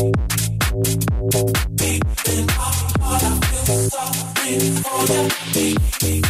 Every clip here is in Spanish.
Deep in my heart, I feel sorry for you.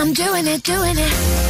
I'm doing it, doing it.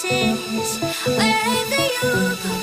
places wherever you go.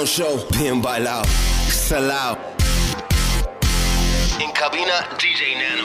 Show show, bien bailado, salao. En cabina, DJ Nano.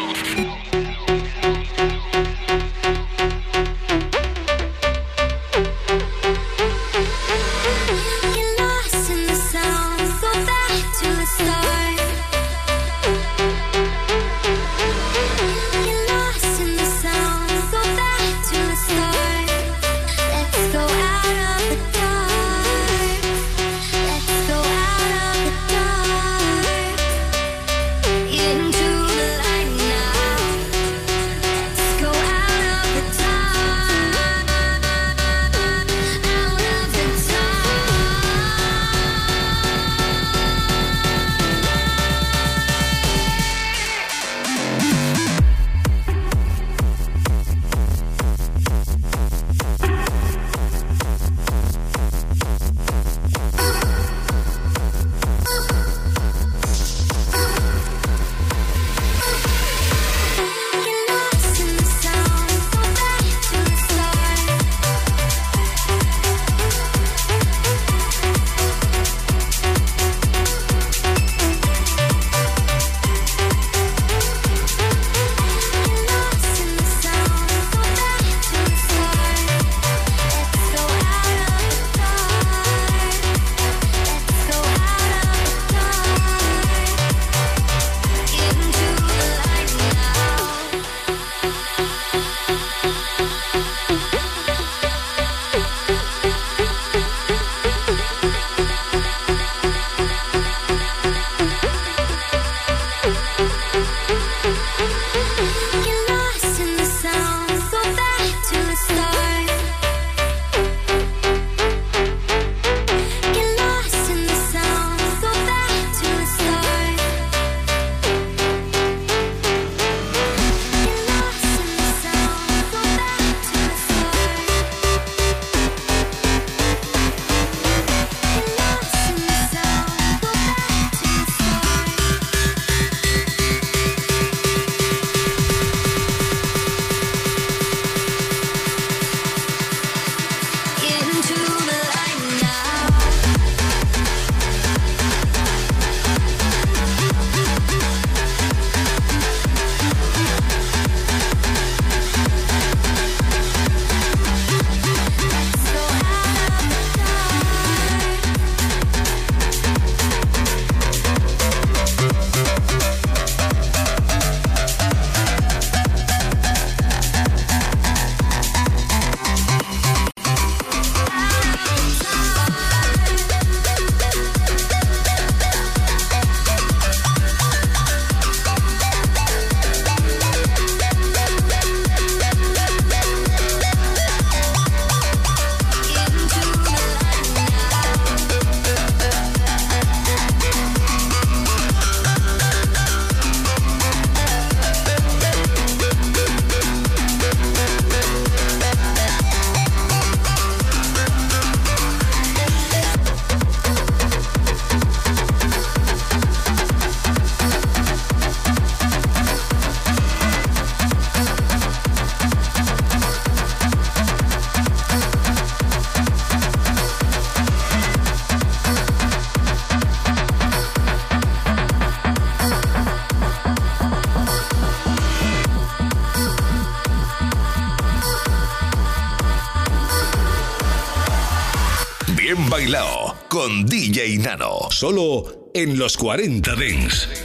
Solo en los 40 Dents.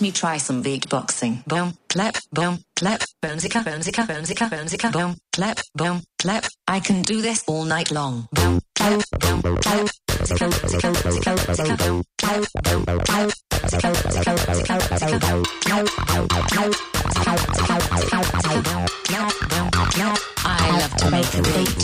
Let me try some beatboxing. Boom, clap, boom, clap, boomzika, boomzika, boomzika, boomzika, boom, clap, boom, clap. I can do this all night long. Boom, clap, boom, clap. boomzika, boomzika, boomzika, boomzika, boom, clap, boom, clap. boomzika, boomzika, boomzika, boomzika, boom, clap, boom, clap. I love to make a beat.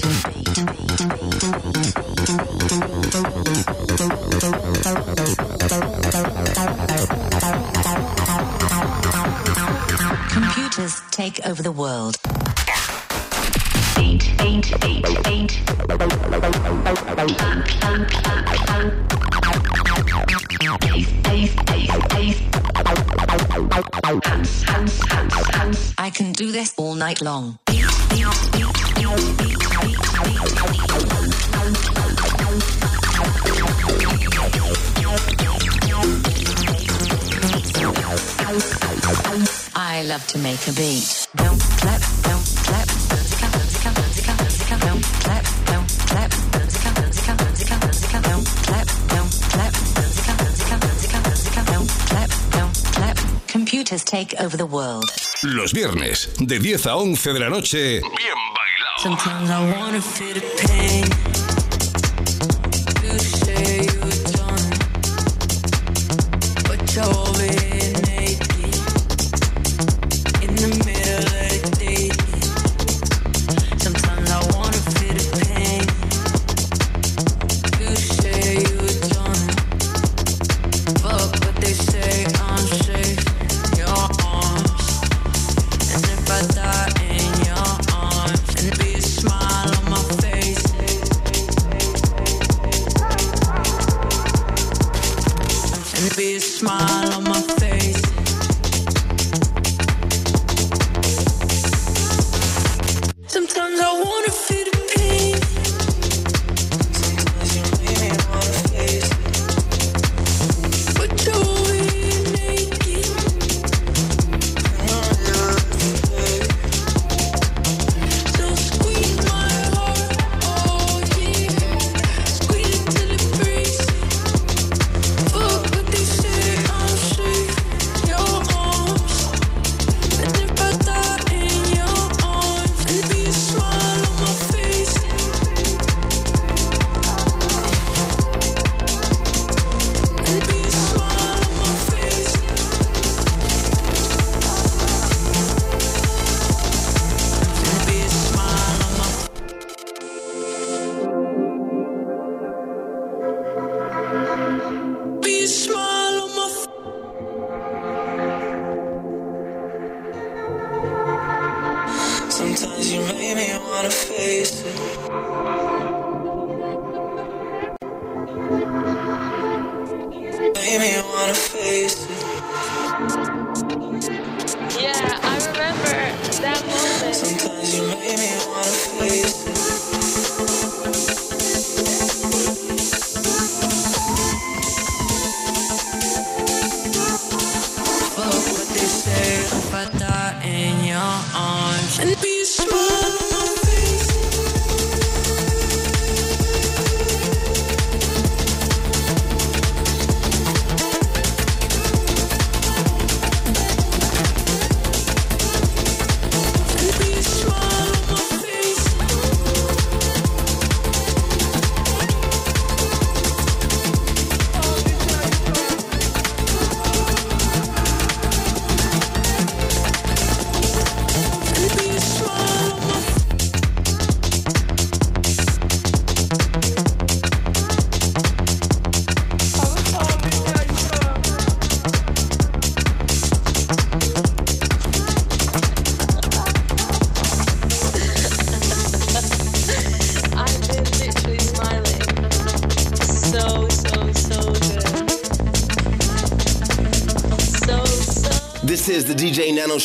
Computers take over the world. Hands, hands, hands, hands. I can do this all night long. I love to make a beat. Don't clap, don't clap, boomzika, boomzika, boomzika, boomzika, don't clap, don't clap, boomzika, boomzika, boomzika, boomzika, don't clap, don't clap, boomzika, boomzika, boomzika, boomzika, don't clap, don't clap. Computers take over the world. Los viernes, de 10 a 11 de la noche, bien bailado. Sometimes I wanna feel the pain. Be a smile on my face.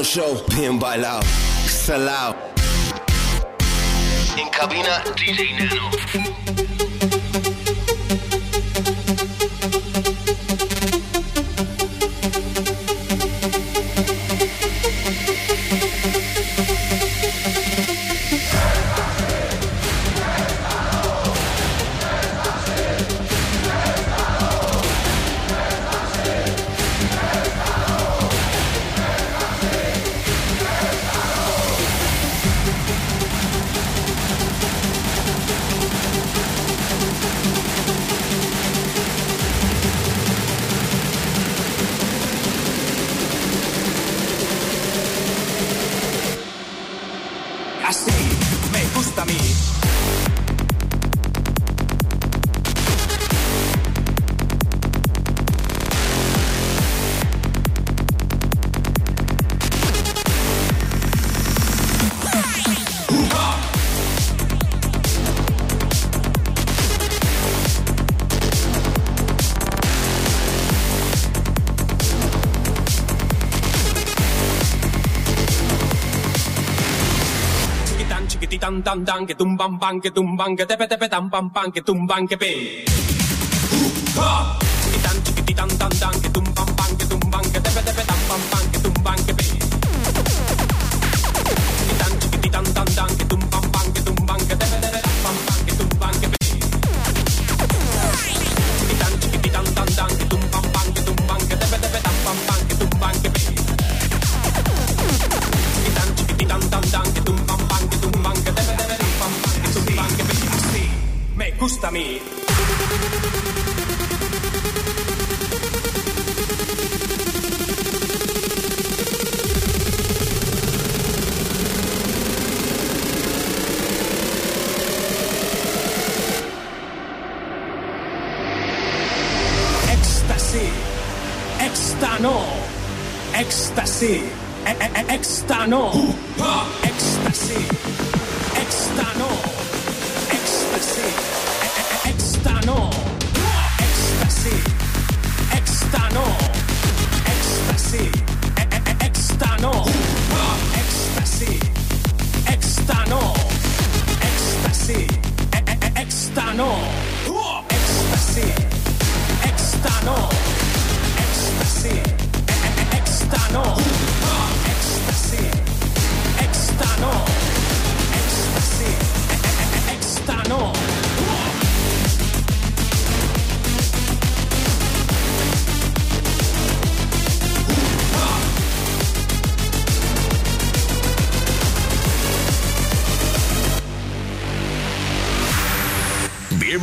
no show, bien bailado, salado. En cabina, DJ Nano. dam dam dam que tumban pan que tumban que tepe tepe tam pam pam que tumban que pe Éxtasy. E- e- e- Extano. Éxtasy. Extano. Éxtasy. Extano. Éxtasy. Extano. Éxtasy. Extano. Éxtasy. Extano. Éxtasy. Extano.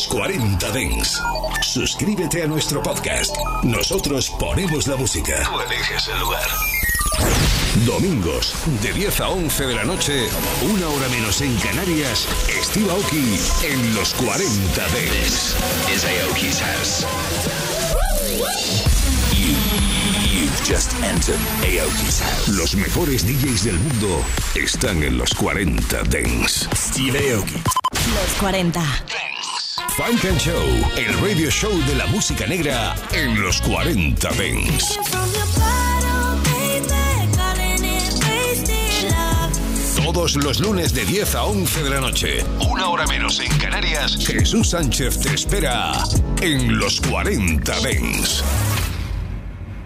los 40 Dents. Suscríbete a nuestro podcast. Nosotros ponemos la música. Tú eliges el lugar. Domingos, de 10 a 11 de la noche, una hora menos en Canarias, Steve Aoki en los 40 Dents. is Aoki's house. You, you've just entered Aoki's house. Los mejores DJs del mundo están en los 40 Dents. Steve Aoki. Los 40. Funk and Show, el radio show de la música negra en los 40 Dents. Todos los lunes de 10 a 11 de la noche, una hora menos en Canarias, Jesús Sánchez te espera en los 40 Dens.